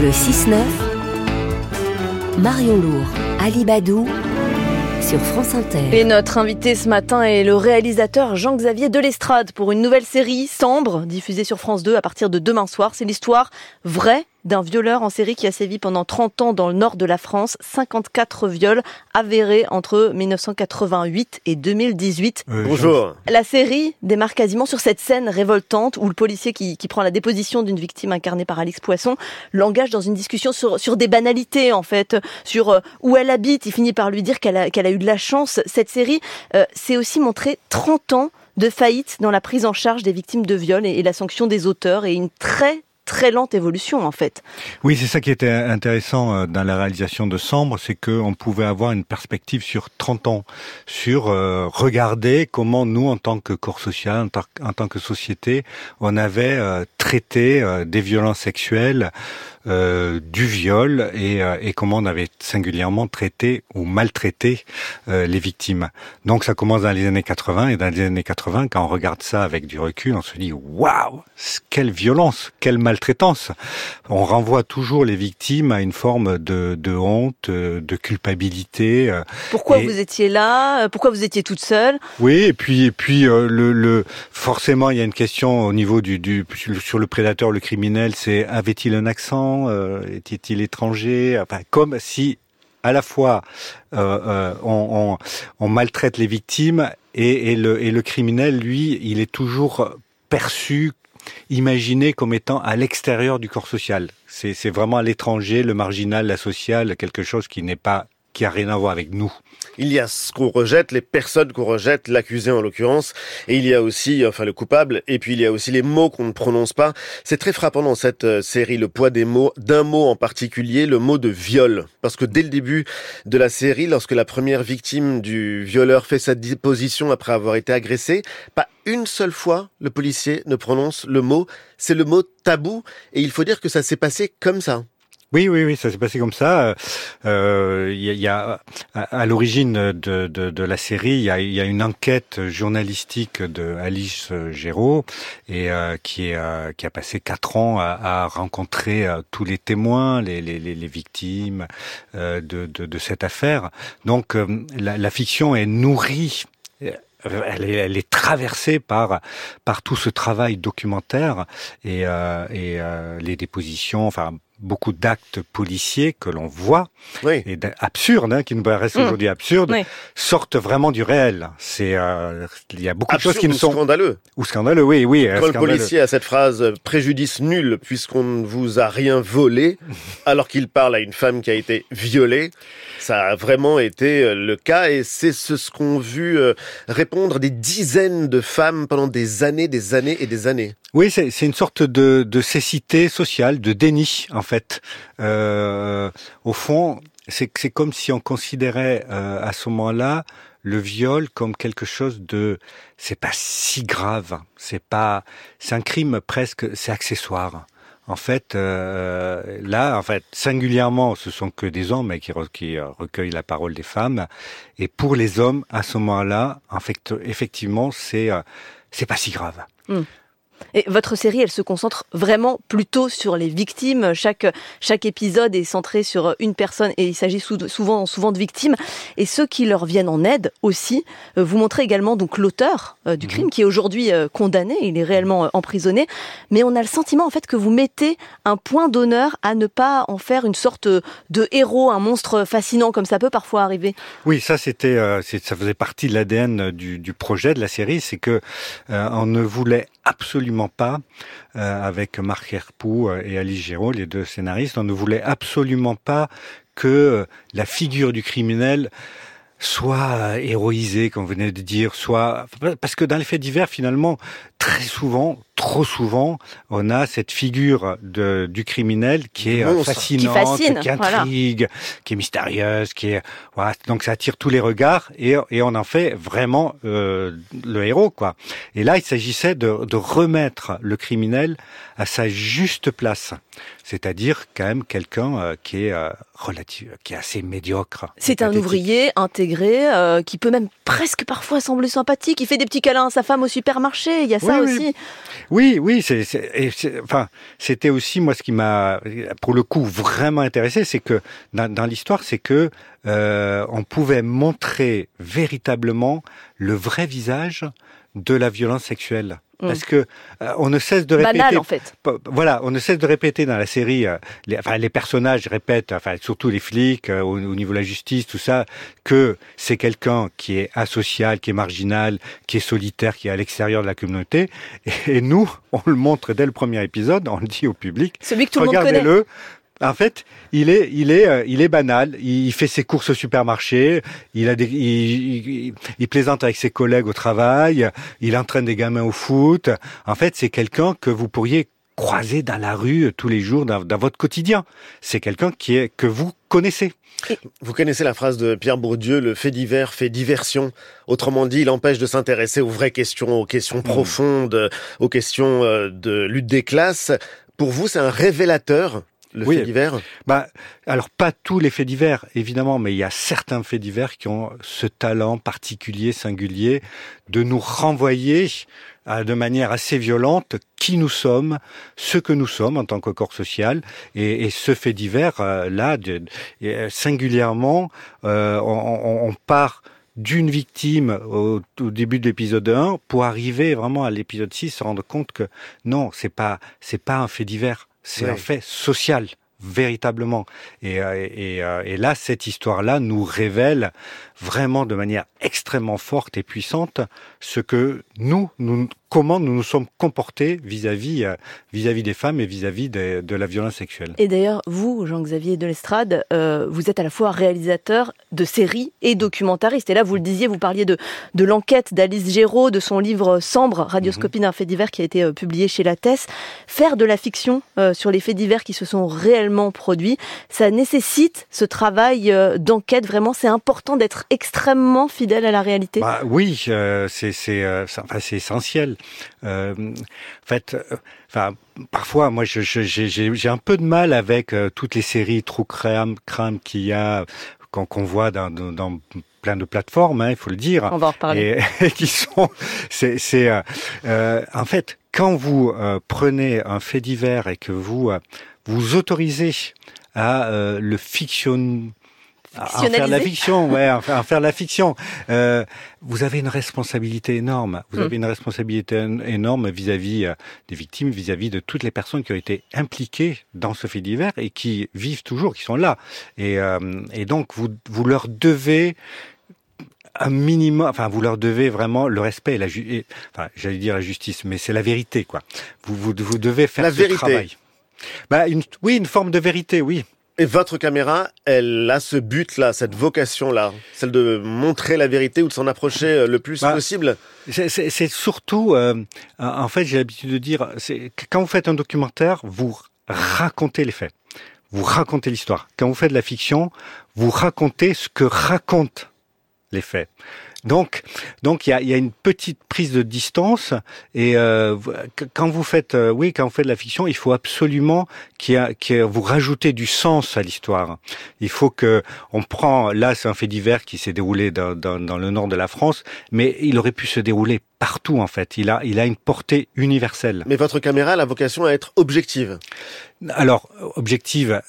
Le 6-9, Marion Lourd, Ali Badou, sur France Inter. Et notre invité ce matin est le réalisateur Jean-Xavier Delestrade pour une nouvelle série, Sambre, diffusée sur France 2 à partir de demain soir. C'est l'histoire vraie d'un violeur en série qui a sévi pendant 30 ans dans le nord de la France. 54 viols avérés entre 1988 et 2018. Bonjour. La série démarre quasiment sur cette scène révoltante où le policier qui, qui prend la déposition d'une victime incarnée par Alix Poisson l'engage dans une discussion sur, sur des banalités en fait, sur euh, où elle habite. Il finit par lui dire qu'elle a, qu'elle a eu de la chance. Cette série, euh, c'est aussi montré 30 ans de faillite dans la prise en charge des victimes de viol et la sanction des auteurs et une très très lente évolution en fait. Oui, c'est ça qui était intéressant euh, dans la réalisation de Sambre, c'est qu'on pouvait avoir une perspective sur 30 ans, sur euh, regarder comment nous, en tant que corps social, en, tant, que société, on avait euh, traité des violences sexuelles, euh, du viol et, euh, et, comment on avait singulièrement traité ou maltraité euh, les victimes. Donc ça commence dans les années 80 et dans les années 80, quand on regarde ça avec du recul, on se dit waouh, quelle violence, quelle maltraitance. On renvoie toujours les victimes à une forme de, de honte, de culpabilité. Pourquoi et... vous étiez là? Pourquoi vous étiez toute seule? Oui, et puis et puis le, le forcément il y a une question au niveau du, du sur le prédateur, le criminel, c'est avait-il un accent? Euh, Était-il étranger comme si à la fois euh, euh, on, maltraite les victimes et, et, le, et le criminel, lui, il est toujours perçu imaginé comme étant à l'extérieur du corps social. C'est vraiment à l'étranger, le marginal, la sociale, quelque chose qui n'est pas qui a rien à voir avec nous. Il y a ce qu'on rejette, les personnes qu'on rejette, l'accusé en l'occurrence, et il y a aussi, enfin le coupable, et puis il y a aussi les mots qu'on ne prononce pas. C'est très frappant dans cette euh, série, le poids des mots, d'un mot en particulier, le mot de viol. Parce que dès le début de la série, lorsque la première victime du violeur fait sa déposition après avoir été agressée, pas une seule fois le policier ne prononce le mot, c'est le mot tabou, et il faut dire que ça s'est passé comme ça. Oui, oui, oui, ça s'est passé comme ça. Il euh, y, y, a à, l'origine de, de, de, la série, il y a, y a, une enquête journalistique de Alice Géraud et euh, qui, est, euh, qui a passé quatre ans à, à rencontrer euh, tous les témoins, les, les, les victimes euh, de, de, cette affaire. Donc la, la fiction est nourrie elle est, elle est, traversée par par tout ce travail documentaire et, euh, et euh, les dépositions, enfin beaucoup d'actes policiers que l'on voit oui. et absurdes, hein, qui nous paraissent mmh. aujourd'hui absurdes, oui. sortent vraiment du réel. C'est euh, il y a beaucoup Absurde de choses qui ne sont scandaleux. Ou scandaleux, oui, oui. Quand le policier a cette phrase préjudice nul puisqu'on ne vous a rien volé, alors qu'il parle à une femme qui a été violée, ça a vraiment été le cas et c'est ce qu'ont vu répondre des dizaines de femmes pendant des années, des années et des années. Oui, c'est une sorte de, de cécité sociale, de déni en fait. Euh, au fond, c'est comme si on considérait euh, à ce moment-là le viol comme quelque chose de c'est pas si grave, c'est pas c'est un crime presque c'est accessoire. En fait, euh, là, en fait, singulièrement, ce sont que des hommes qui, qui recueillent la parole des femmes. Et pour les hommes, à ce moment-là, en fait, effectivement, c'est c'est pas si grave. Mmh. Et votre série, elle se concentre vraiment plutôt sur les victimes. Chaque, chaque épisode est centré sur une personne et il s'agit souvent, souvent de victimes. Et ceux qui leur viennent en aide aussi. Vous montrez également donc l'auteur du crime mmh. qui est aujourd'hui condamné. Il est réellement emprisonné. Mais on a le sentiment en fait que vous mettez un point d'honneur à ne pas en faire une sorte de héros, un monstre fascinant comme ça peut parfois arriver. Oui, ça c'était, euh, ça faisait partie de l'ADN du, du, projet de la série, c'est que euh, on ne voulait absolument pas, euh, avec Marc Herpoux et Alice Géraud, les deux scénaristes, on ne voulait absolument pas que la figure du criminel soit héroïsée, comme vous venez de dire, soit parce que dans les faits divers, finalement, très souvent, trop souvent, on a cette figure de, du criminel qui est Monstre. fascinante, qui, fascine, qui intrigue, voilà. qui est mystérieuse, qui est voilà, donc ça attire tous les regards et, et on en fait vraiment euh, le héros quoi. Et là, il s'agissait de, de remettre le criminel à sa juste place, c'est-à-dire quand même quelqu'un euh, qui est euh, relatif, qui est assez médiocre. C'est un ouvrier intégré euh, qui peut même presque parfois sembler sympathique. Il fait des petits câlins à sa femme au supermarché. Il y a oui, ça Oui, oui. aussi. Oui, oui, c'est, c'est- et c'est- enfin, c'était aussi moi ce qui m'a, pour le coup, vraiment intéressé, c'est que dans, dans l'histoire, c'est que euh, on pouvait montrer véritablement le vrai visage de la violence sexuelle. Mm. Parce que euh, on ne cesse de répéter. Banal en fait. Voilà, on ne cesse de répéter dans la série, euh, les, enfin les personnages répètent, enfin surtout les flics euh, au, au niveau de la justice, tout ça, que c'est quelqu'un qui est asocial, qui est marginal, qui est solitaire, qui est à l'extérieur de la communauté. Et, et nous, on le montre dès le premier épisode, on le dit au public. Celui que tout le monde connaît. Regardez-le. En fait, il est, il est, euh, il est banal. Il, fait ses courses au supermarché. Il a des, il, il- il plaisante avec ses collègues au travail. Il entraîne des gamins au foot. En fait, c'est quelqu'un que vous pourriez croiser dans la rue euh, tous les jours dans, dans votre quotidien. C'est quelqu'un qui est que vous connaissez. Vous connaissez la phrase de Pierre Bourdieu, le fait divers fait diversion. Autrement dit, il empêche de s'intéresser aux vraies questions, aux questions profondes, aux questions euh, de lutte des classes. Pour vous, c'est un révélateur, le Oui. fait divers Bah, alors pas tous les faits divers, évidemment, mais il y a certains faits divers qui ont ce talent particulier, singulier, de nous renvoyer à, de manière assez violente qui nous sommes, ce que nous sommes en tant que corps social, et, et ce fait divers euh, là, de- euh, singulièrement, euh, on, on- on part d'une victime au, au début de l'épisode 1 pour arriver vraiment à l'épisode 6 se rendre compte que non, c'est pas c'est pas un fait divers, c'est un fait social véritablement. Et, euh, et, euh, et là, cette histoire-là nous révèle vraiment de manière extrêmement forte et puissante ce que nous, nous comment nous nous sommes comportés vis-à-vis euh, vis-à-vis des femmes et vis-à-vis de, de la violence sexuelle. Et d'ailleurs, vous, Jean-Xavier de l'Estrade, euh, vous êtes à la fois réalisateur de séries et documentariste. Et là, vous le disiez, vous parliez de, de l'enquête d'Alice Géraud, de son livre Sambre, Radioscopie d'un fait divers qui a été euh, publié chez Lattès. Faire de la fiction euh, sur les faits divers qui se sont réellement produits, ça nécessite ce travail euh, d'enquête. Vraiment, c'est important d'être extrêmement fidèle à la réalité. Bah, oui, c'est c'est c'est- enfin, c'est essentiel. Euh, en fait, euh, enfin parfois moi je je- j'ai un peu de mal avec euh, toutes les séries true crime crime qu'il y a qu'on qu'on voit dans, dans dans plein de plateformes, hein, il faut le dire. On va en reparler. Et, et qui sont, c'est, c'est, euh, en fait, quand vous euh, prenez un fait divers et que vous euh, vous autorisez à euh, le fiction, à en faire de la fiction, ouais, à faire, la fiction, euh, vous avez une responsabilité énorme. Vous Mm. avez une responsabilité énorme vis-à-vis euh, des victimes, vis-à-vis de toutes les personnes qui ont été impliquées dans ce fait divers et qui vivent toujours, qui sont là. Et, euh, et donc, vous, vous leur devez un minimum, enfin, vous leur devez vraiment le respect et la ju- et- enfin, j'allais dire la justice, mais c'est la vérité, quoi. Vous, vous, vous devez faire La ce vérité. travail. Bah, une, oui, une forme de vérité, oui. Et votre caméra, elle a ce but-là, cette vocation-là, celle de montrer la vérité ou de s'en approcher euh, le plus Bah, possible? C'est- surtout, euh, en fait, j'ai l'habitude de dire, c'est quand vous faites un documentaire, vous racontez les faits, vous racontez l'histoire. Quand vous faites de la fiction, vous racontez ce que racontent les faits. Donc, donc il y a, y a une petite prise de distance et euh, quand vous faites, euh, oui, quand vous faites de la fiction, il faut absolument qu'il vous rajoutez du sens à l'histoire. Il faut que on prend, là, c'est un fait divers qui s'est déroulé dans, dans, dans le nord de la France, mais il aurait pu se dérouler partout en fait. Il a, il a une portée universelle. Mais votre caméra a la vocation à être objective. Alors, objective.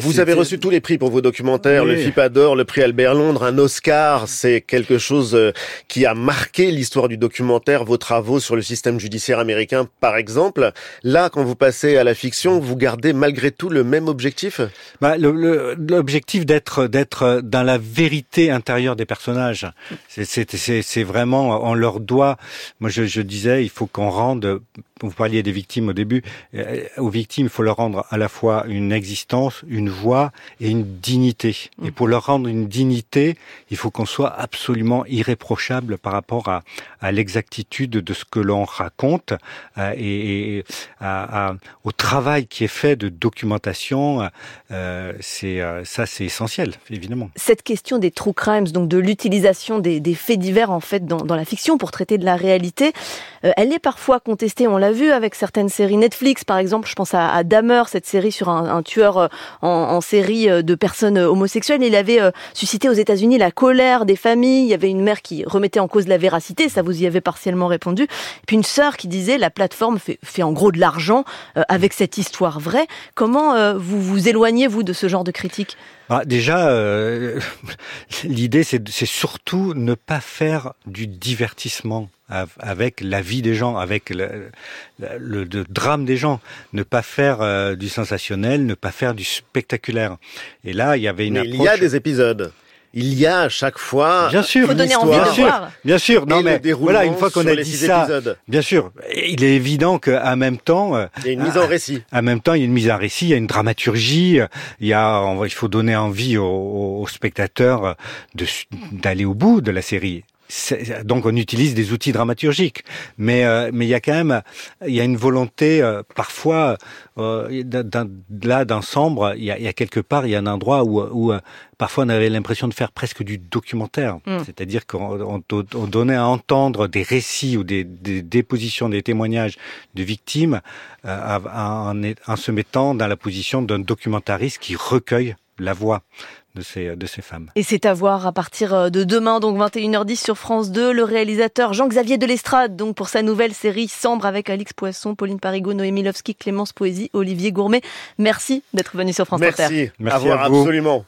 Vous avez reçu tous les prix pour vos documentaires, le. FIPA d'or, le prix Albert Londres, un Oscar. C'est quelque chose euh, qui a marqué l'histoire du documentaire, vos travaux sur le système judiciaire américain, par exemple. Là, quand vous passez à la fiction, vous gardez malgré tout le même objectif? Bah, l'objectif d'être d'être dans la vérité intérieure des personnages, c'est vraiment on leur doit. Moi, je, disais, il faut qu'on rende. Vous parliez des victimes au début. euh, aux victimes, il faut leur rendre à la fois une existence, une voix et une dignité. Et pour leur rendre une dignité, il faut qu'on soit absolument irréprochable par rapport à, à l'exactitude de ce que l'on raconte euh, et, et à- à- au travail qui est fait de documentation. Euh, c'est euh, ça, c'est essentiel, évidemment. cette question des true crimes, donc de l'utilisation des, des faits divers en fait dans, dans la fiction pour traiter de la réalité, euh, elle est parfois contestée. On l'a vu avec certaines séries Netflix, par exemple. Je pense à, à Dahmer, cette série sur un, tueur euh, en, série euh, de personnes homosexuelles. Il avait suscité aux États-Unis la colère des familles. Il y avait une mère qui remettait en cause la véracité, ça vous y avez partiellement répondu. Et puis une sœur qui disait la plateforme fait, en gros de l'argent avec cette histoire vraie. Comment vous vous éloignez vous de ce genre de critique? Ah, Déjà, euh, l'idée c'est surtout ne pas faire du divertissement avec la vie des gens, avec le, le, le drame des gens, ne pas faire euh, du sensationnel, ne pas faire du spectaculaire. Et là, il y avait une Mais approche... Il y a des épisodes il y a à chaque fois bien sûr, faut donner envie bien de sûr, voir. bien sûr. Non mais voilà, une fois qu'on a dit ça, épisodes. bien sûr, il est évident qu'à même temps, euh, il y a une mise en récit. En même temps, il y a une mise en récit, il y a une dramaturgie, il y a, il faut donner envie aux, aux spectateurs de d'aller au bout de la série donc on utilise des outils dramaturgiques, mais euh, mais il y a quand même il y a une volonté euh, parfois euh, là dans Sambre, il y a, y a quelque part il y a un endroit où, où parfois on avait l'impression de faire presque du documentaire, mm. c'est-à-dire qu'on on, on donnait à entendre des récits ou des, des dépositions, des témoignages de victimes en, en se mettant dans la position d'un documentariste qui recueille la voix de ces, de ces femmes. Et c'est à voir à partir euh, de demain, donc 21h10 sur France 2, le réalisateur Jean-Xavier Delestrade, donc pour sa nouvelle série Sambre avec Alix Poisson, Pauline Parigot, Noémie Lovski, Clémence Poésie, Olivier Gourmet. Merci d'être venu sur France Merci. Inter. Merci. À, à vous. absolument.